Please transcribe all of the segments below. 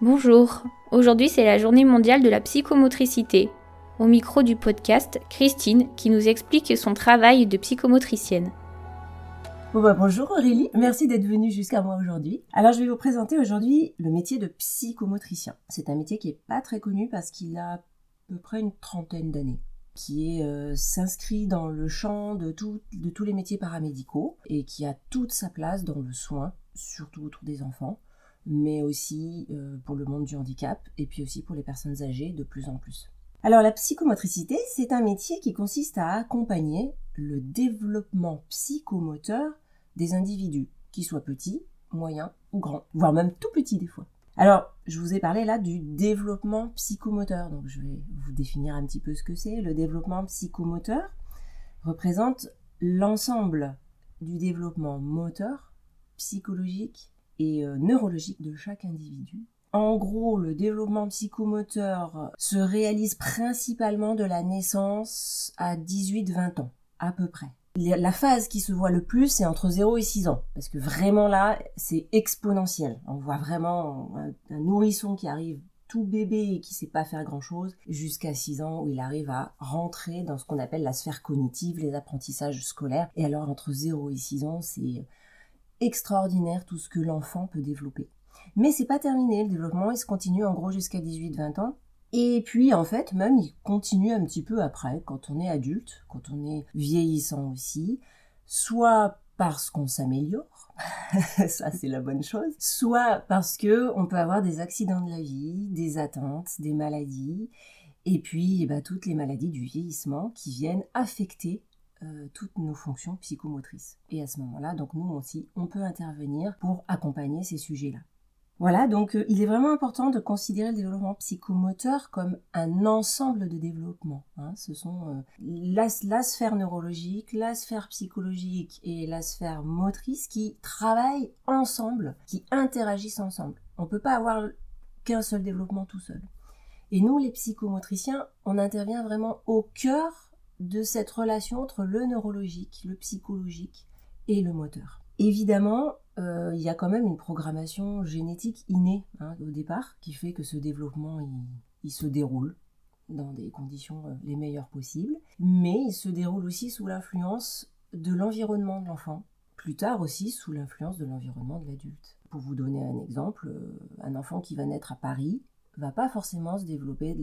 Bonjour, aujourd'hui c'est la journée mondiale de la psychomotricité. Au micro du podcast, Christine qui nous explique son travail de psychomotricienne. Bah bonjour Aurélie, merci d'être venue jusqu'à moi aujourd'hui. Alors je vais vous présenter aujourd'hui le métier de psychomotricien. C'est un métier qui est pas très connu parce qu'il a à peu près une trentaine d'années qui euh, s'inscrit dans le champ de, de tous les métiers paramédicaux et qui a toute sa place dans le soin, surtout autour des enfants mais aussi euh, pour le monde du handicap et puis aussi pour les personnes âgées de plus en plus. Alors la psychomotricité, c'est un métier qui consiste à accompagner le développement psychomoteur des individus, qu'ils soient petits, moyens ou grands, voire même tout petits des fois. Alors, je vous ai parlé là du développement psychomoteur, donc je vais vous définir un petit peu ce que c'est. Le développement psychomoteur représente l'ensemble du développement moteur, psychologique et euh, neurologique de chaque individu. En gros, le développement psychomoteur se réalise principalement de la naissance à 18-20 ans, à peu près. La phase qui se voit le plus, c'est entre 0 et 6 ans, parce que vraiment là, c'est exponentiel. On voit vraiment un, nourrisson qui arrive tout bébé et qui sait pas faire grand chose, jusqu'à 6 ans où il arrive à rentrer dans ce qu'on appelle la sphère cognitive, les apprentissages scolaires. Et alors entre 0 et 6 ans, c'est extraordinaire tout ce que l'enfant peut développer. Mais c'est pas terminé, le développement il se continue en gros jusqu'à 18-20 ans. Et puis en fait même il continue un petit peu après, quand on est adulte, quand on est vieillissant aussi, soit parce qu'on s'améliore, ça c'est la bonne chose, soit parce que on peut avoir des accidents de la vie, des atteintes, des maladies, et puis eh ben, toutes les maladies du vieillissement qui viennent affecter euh, toutes nos fonctions psychomotrices. Et à ce moment-là, donc nous aussi, on peut intervenir pour accompagner ces sujets-là. Voilà, donc euh, il est vraiment important de considérer le développement psychomoteur comme un ensemble de développement. Hein. Ce sont euh, la, la, sphère neurologique, la sphère psychologique et la sphère motrice qui travaillent ensemble, qui interagissent ensemble. On ne peut pas avoir qu'un seul développement tout seul. Et nous, les psychomotriciens, on intervient vraiment au cœur de cette relation entre le neurologique, le psychologique et le moteur. Évidemment, euh, il y a quand même une programmation génétique innée hein, au départ qui fait que ce développement il, se déroule dans des conditions euh, les meilleures possibles, mais il se déroule aussi sous l'influence de l'environnement de l'enfant, plus tard aussi sous l'influence de l'environnement de l'adulte. Pour vous donner un exemple, euh, un enfant qui va naître à Paris va pas forcément se développer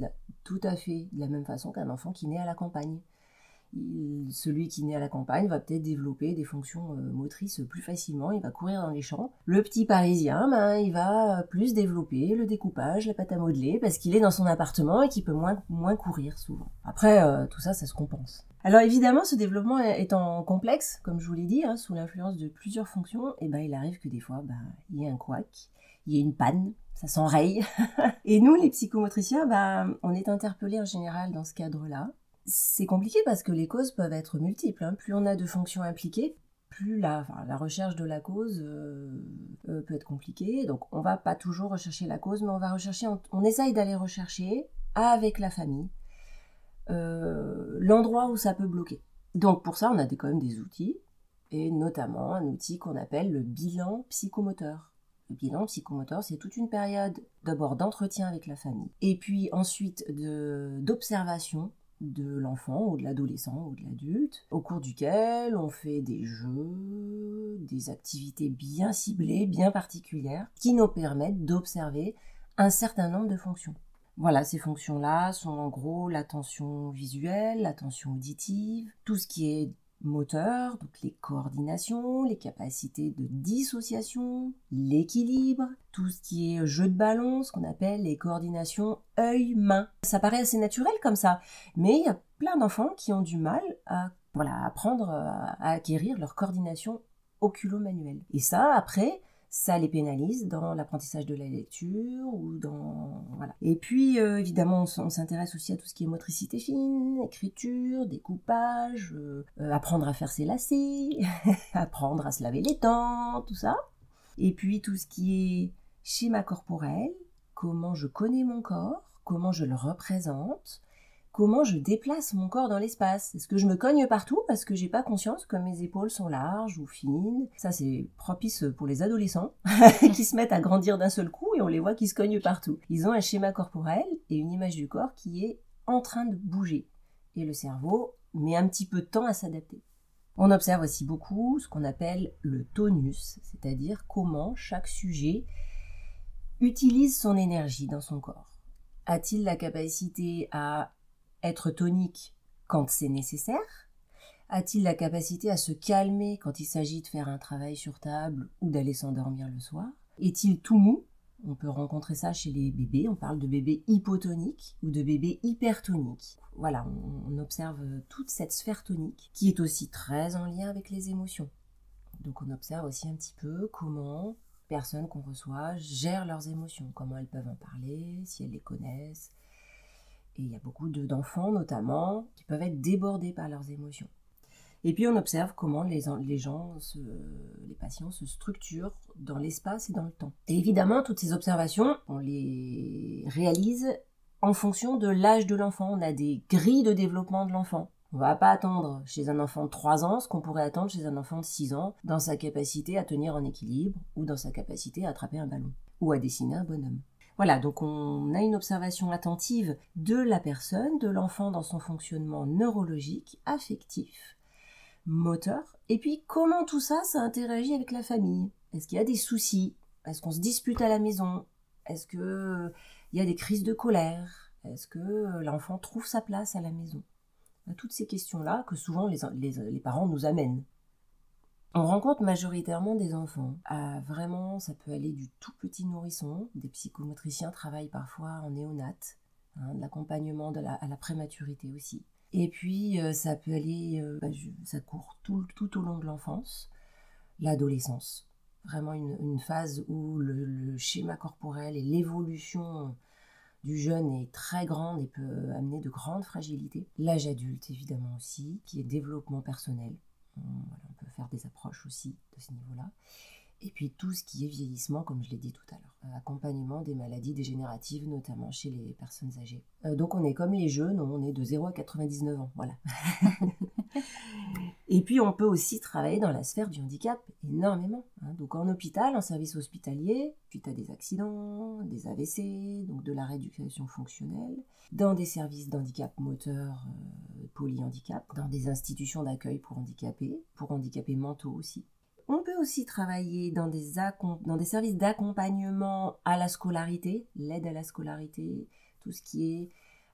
tout à fait de la même façon qu'un enfant qui naît à la campagne celui qui naît à la campagne va peut-être développer des fonctions euh, motrices plus facilement, il va courir dans les champs. Le petit parisien, ben, il va plus développer le découpage, la pâte à modeler, parce qu'il est dans son appartement et qu'il peut moins, courir souvent. Après, euh, tout ça, ça se compense. Alors évidemment, ce développement étant complexe, comme je vous l'ai dit, hein, sous l'influence de plusieurs fonctions, eh ben, il arrive que des fois, ben, il y ait un couac, il y ait une panne, ça s'enraye. et nous, les psychomotriciens, ben, on est interpellés en général dans ce cadre-là. C'est compliqué parce que les causes peuvent être multiples. Hein. Plus on a de fonctions impliquées, plus la, recherche de la cause euh, euh, peut être compliquée. Donc on va pas toujours rechercher la cause, mais on va rechercher, on, essaye d'aller rechercher avec la famille euh, l'endroit où ça peut bloquer. Donc pour ça, on a quand même des outils, et notamment un outil qu'on appelle le bilan psychomoteur. Le bilan psychomoteur, c'est toute une période d'abord d'entretien avec la famille, et puis ensuite d'observation de l'enfant ou de l'adolescent ou de l'adulte, au cours duquel on fait des jeux, des activités bien ciblées, bien particulières, qui nous permettent d'observer un certain nombre de fonctions. Voilà, ces fonctions-là sont en gros l'attention visuelle, l'attention auditive, tout ce qui est moteur, donc les coordinations, les capacités de dissociation, l'équilibre, tout ce qui est jeu de ballon, ce qu'on appelle les coordinations œil-main. Ça paraît assez naturel comme ça, mais il y a plein d'enfants qui ont du mal à voilà, apprendre à acquérir leur coordination oculo-manuelle. Et ça, après, ça les pénalise dans l'apprentissage de la lecture ou dans voilà. Et puis euh, évidemment on s'intéresse aussi à tout ce qui est motricité fine, écriture, découpage, euh, euh, apprendre à faire ses lacets, apprendre à se laver les dents, tout ça. Et puis tout ce qui est schéma corporel, comment je connais mon corps, comment je le représente, comment je déplace mon corps dans l'espace. Est-ce que je me cogne partout parce que j'ai pas conscience que mes épaules sont larges ou fines? Ça, c'est propice pour les adolescents qui se mettent à grandir d'un seul coup et on les voit qui se cognent partout. Ils ont un schéma corporel et une image du corps qui est en train de bouger. Et le cerveau met un petit peu de temps à s'adapter. On observe aussi beaucoup ce qu'on appelle le tonus, c'est-à-dire comment chaque sujet utilise son énergie dans son corps. A-t-il la capacité à être tonique quand c'est nécessaire? A-t-il la capacité à se calmer quand il s'agit de faire un travail sur table ou d'aller s'endormir le soir? Est-il tout mou? On peut rencontrer ça chez les bébés, on parle de bébés hypotoniques ou de bébés hypertoniques. Voilà, on observe toute cette sphère tonique qui est aussi très en lien avec les émotions. Donc on observe aussi un petit peu comment personnes qu'on reçoit gèrent leurs émotions, comment elles peuvent en parler, si elles les connaissent. Et il y a beaucoup d'enfants notamment qui peuvent être débordés par leurs émotions. Et puis on observe comment les, gens, les patients se structurent dans l'espace et dans le temps. Et évidemment, toutes ces observations, on les réalise en fonction de l'âge de l'enfant. On a des grilles de développement de l'enfant. On va pas attendre chez un enfant de 3 ans ce qu'on pourrait attendre chez un enfant de 6 ans dans sa capacité à tenir en équilibre ou dans sa capacité à attraper un ballon ou à dessiner un bonhomme. Voilà, donc on a une observation attentive de la personne, de l'enfant dans son fonctionnement neurologique, affectif, moteur, et puis comment tout ça, ça interagit avec la famille. Est-ce qu'il y a des soucis? Est-ce qu'on se dispute à la maison? Est-ce qu'il y a des crises de colère? Est-ce que l'enfant trouve sa place à la maison? Toutes ces questions-là que souvent les, parents nous amènent. On rencontre majoritairement des enfants. vraiment, ça peut aller du tout petit nourrisson. Des psychomotriciens travaillent parfois en néonate, hein, de l'accompagnement à la prématurité aussi. Et puis, euh, ça peut aller, euh, bah, ça court tout, au long de l'enfance, l'adolescence. Vraiment une, phase où le schéma corporel et l'évolution du jeune est très grande et peut amener de grandes fragilités. L'âge adulte, évidemment aussi, qui est développement personnel. On, peut faire des approches aussi de ce niveau-là. Et puis tout ce qui est vieillissement, comme je l'ai dit tout à l'heure. Euh, accompagnement des maladies dégénératives, notamment chez les personnes âgées. Euh, donc on est comme les jeunes, on est de 0 à 99 ans. Voilà. Et puis on peut aussi travailler dans la sphère du handicap énormément. Hein. Donc en hôpital, en service hospitalier, suite à des accidents, des AVC, donc de la rééducation fonctionnelle, dans des services d'handicap moteur, euh, polyhandicap, dans des institutions d'accueil pour handicapés, pour handicapés mentaux aussi. On peut aussi travailler dans des, dans des services d'accompagnement à la scolarité, l'aide à la scolarité, tout ce qui est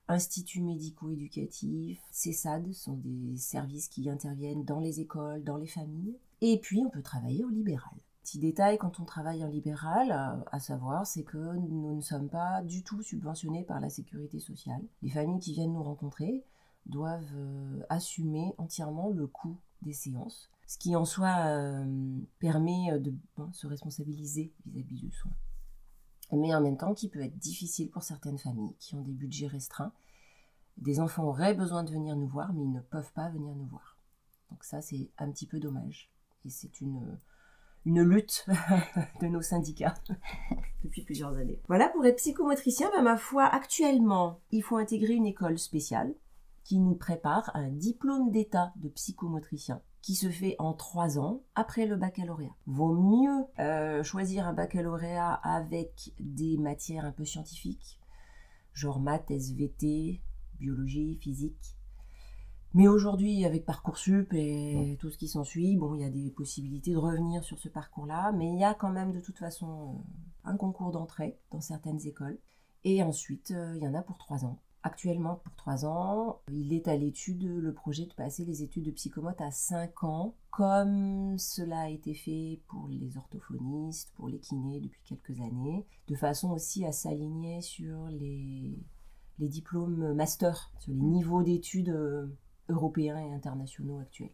instituts médico-éducatifs, CESAD sont des services qui interviennent dans les écoles, dans les familles. Et puis on peut travailler en libéral. Petit détail quand on travaille en libéral, à savoir, c'est que nous ne sommes pas du tout subventionnés par la sécurité sociale. Les familles qui viennent nous rencontrer doivent euh, assumer entièrement le coût des séances ce qui en soi euh, permet euh, de se responsabiliser vis-à-vis du soin. Mais en même temps, qui peut être difficile pour certaines familles qui ont des budgets restreints. Des enfants auraient besoin de venir nous voir, mais ils ne peuvent pas venir nous voir. Donc ça, c'est un petit peu dommage. Et c'est une, une lutte de nos syndicats depuis plusieurs années. Voilà, pour être psychomotricien, bah, ma foi, actuellement, il faut intégrer une école spéciale qui nous prépare un diplôme d'état de psychomotricien qui se fait en trois ans après le baccalauréat. Vaut mieux euh, choisir un baccalauréat avec des matières un peu scientifiques, genre maths, SVT, biologie, physique. Mais aujourd'hui, avec Parcoursup et tout ce qui s'ensuit, bon, il y a des possibilités de revenir sur ce parcours-là, mais il y a quand même de toute façon euh, un concours d'entrée dans certaines écoles. Et ensuite, euh, il y en a pour trois ans. Actuellement, pour trois ans, il est à l'étude le projet de passer les études de psychomote à 5 ans, comme cela a été fait pour les orthophonistes, pour les kinés depuis quelques années, de façon aussi à s'aligner sur les, les diplômes master, sur les niveaux d'études euh, européens et internationaux actuels.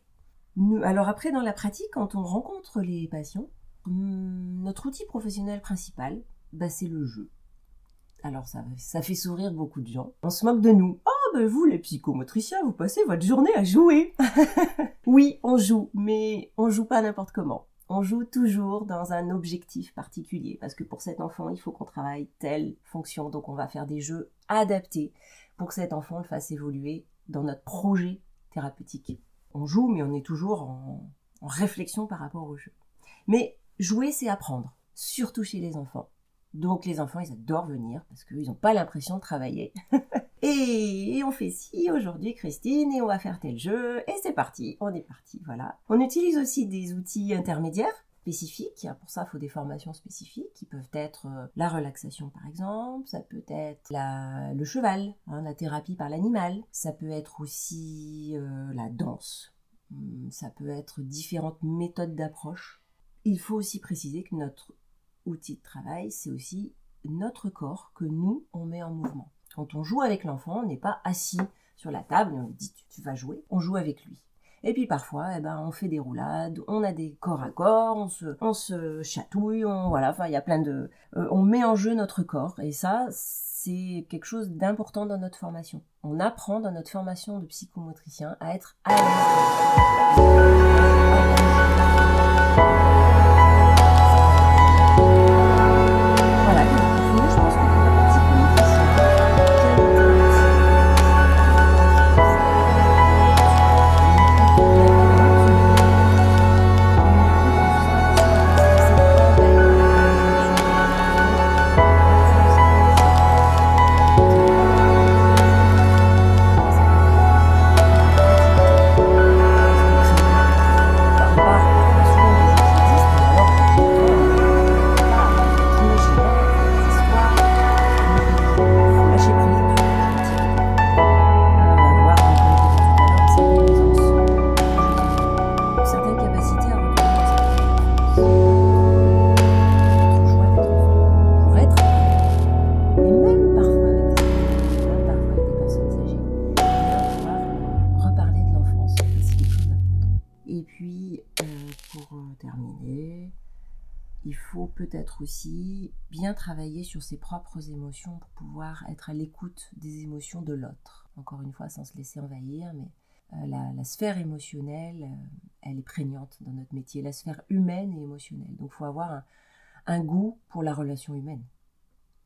Alors après, dans la pratique, quand on rencontre les patients, hmm, notre outil professionnel principal, bah, c'est le jeu. Alors ça, ça fait sourire beaucoup de gens. On se moque de nous. Oh, ben vous, les psychomotriciens, vous passez votre journée à jouer. oui, on joue, mais on joue pas n'importe comment. On joue toujours dans un objectif particulier, parce que pour cet enfant, il faut qu'on travaille telle fonction, donc on va faire des jeux adaptés pour que cet enfant le fasse évoluer dans notre projet thérapeutique. On joue, mais on est toujours en, en réflexion par rapport au jeu. Mais jouer, c'est apprendre, surtout chez les enfants. Donc les enfants, ils adorent venir parce qu'ils n'ont pas l'impression de travailler. et, on fait ci aujourd'hui, Christine, et on va faire tel jeu, et c'est parti, on est parti, voilà. On utilise aussi des outils intermédiaires spécifiques. Pour ça, il faut des formations spécifiques qui peuvent être euh, la relaxation par exemple, ça peut être le cheval, hein, la thérapie par l'animal, ça peut être aussi euh, la danse, hum, ça peut être différentes méthodes d'approche. Il faut aussi préciser que notre outil de travail, c'est aussi notre corps que nous, on met en mouvement. Quand on joue avec l'enfant, on n'est pas assis sur la table et on lui dit tu, vas jouer, on joue avec lui. Et puis parfois, eh ben, on fait des roulades, on a des corps à corps, on se, on se chatouille, on, voilà, enfin, il y a plein de... Euh, on met en jeu notre corps, et ça, c'est quelque chose d'important dans notre formation. On apprend dans notre formation de psychomotricien à être à il faut peut-être aussi bien travailler sur ses propres émotions pour pouvoir être à l'écoute des émotions de l'autre. Encore une fois, sans se laisser envahir, mais euh, la, sphère émotionnelle, euh, elle est prégnante dans notre métier, la sphère humaine et émotionnelle. Donc il faut avoir un goût pour la relation humaine.